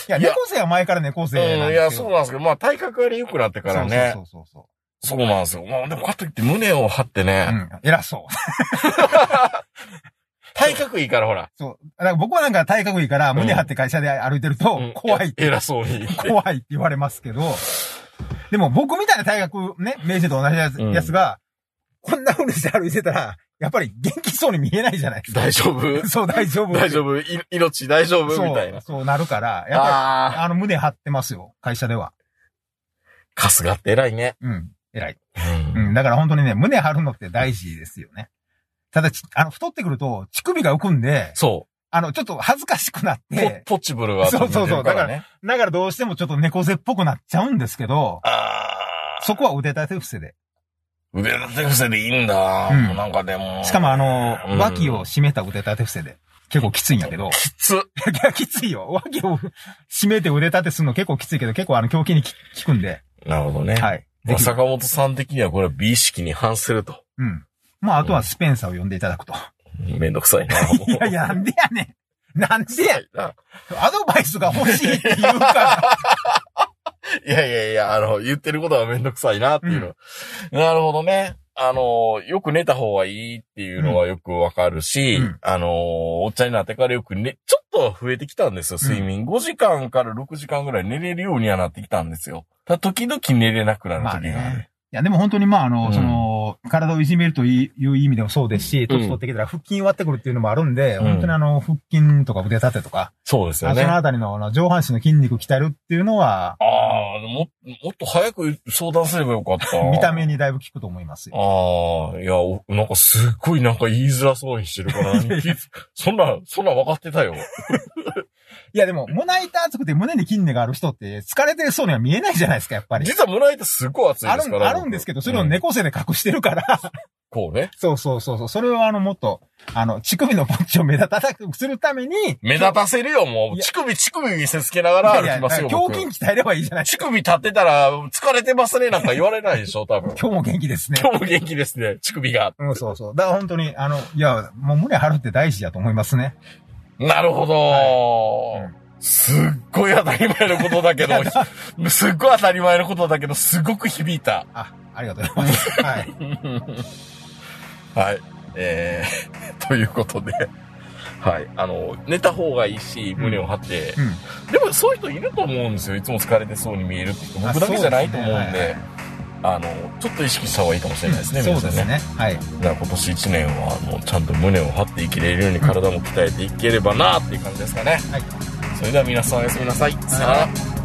や、いや猫背は前から猫背うん、いや。そうなんですけど、まあ体格が良くなってからね。そうそうそうそそうなんですよ。まあでもかといって胸を張ってう。うね、ん。偉そう。体格いいからほら。そう。だから僕はなんか体格いいから、胸張って会社で歩いてるとうん、怖い。偉そうに。怖いって言われますけど、でも僕みたいな体格ね、明治と同じやつ,、うんやつが、こんな風にして歩いてたら、やっぱり元気そうに見えないじゃないですか。大丈夫？そう、大丈夫。大丈夫？い命大丈夫？みたいな。そうなるから、やっぱり、あの、胸張ってますよ、会社では。ー、春日って偉いね。うん。偉い。うんうん。だから本当にね、胸張るのって大事ですよね。ただち、あの、太ってくると、乳首が浮くんで、そあの、ちょっと恥ずかしくなっう。て、ポポッチブルがそうそうそう飛んでるからね。だからどうしてもちょっと猫背っぽくなっちゃうんですけど、あそこは腕立て伏せで。ー腕立て伏せでいいんだ。うんなんかでも。しかもあのうん、脇を締めた腕立て伏せで。結構きついんやけど。きつ。いや、きついよ。脇を締めて腕立てするの結構きついけど、結構あの、胸筋に効くんで。なるほどね。はい。坂本さん的にはこれは美意識に反すると。うん。まあ、あとはスペンサーを呼んでいただくと。めんどくさいな。いやいや、なんでやねん。なんでやなアドバイスが欲しいって言うから。いやいやいや、あの、言ってることはめんどくさいなっていうの。なるほどね。あの、よく寝た方がいいっていうのはよくわかるし、うんあの、おっちゃんになってからよくね、ちょっと増えてきたんですよ、睡眠。5時間から6時間ぐらい寝れるようにはなってきたんですよ。ただ時々寝れなくなる時がある。まあねいや、でも本当にまあ、あの、うんその、体をいじめるという意味でもそうですし、年取ってきたら腹筋割ってくるっていうのもあるんで、うん本当にあの、腹筋とか腕立てとか、そうですよね。あそのあたりの上半身の筋肉鍛えるっていうのは、ああ、も、もっと早く相談すればよかった。見た目にだいぶ効くと思いますよ。ああ、いや、おなんかすっごいなんか言いづらそうにしてるから、そんな、そんな分かってたよ。いやでも、胸板厚くて胸に筋肉がある人って疲れてそうには見えないじゃないですか、やっぱり。実は胸板すっごい熱いですから。あるんですけど、それをうん猫背で隠してるから、こうね。そうそうそうそう。それをあの、もっと、あの、乳首のポッチを目立たなくするために、目立たせるよ、も。いうや乳首、乳首見せつけながら歩きますよ、僕胸筋鍛えればいいじゃないですか。乳首立ってたら、疲れてますね、なんか言われないでしょ、多分。今日も元気ですね。今日も元気ですね、乳首が。うん、そうそう。だから本当に、あの、いや、もう胸張るって大事だと思いますね。なるほど、はいうんすっごい当たり前のことだけどすっごい当たり前のことだけど、すごく響いた。あ、ありがとうございます。はい。はい。えー、ということで、はい。あの、寝た方がいいし、胸を張って、うん。でもそういう人いると思うんですよ。いつも疲れてそうに見えるって人。僕だけじゃないと思うんで、あの、ちょっと意識した方がいいかもしれないですね、そう皆さんですね。はい。だから今年1年は、あの、ちゃんと胸を張って生きれるように体も鍛えていければなっていう感じですかね。はい。それでは皆さんおやすみなさい。さよなら。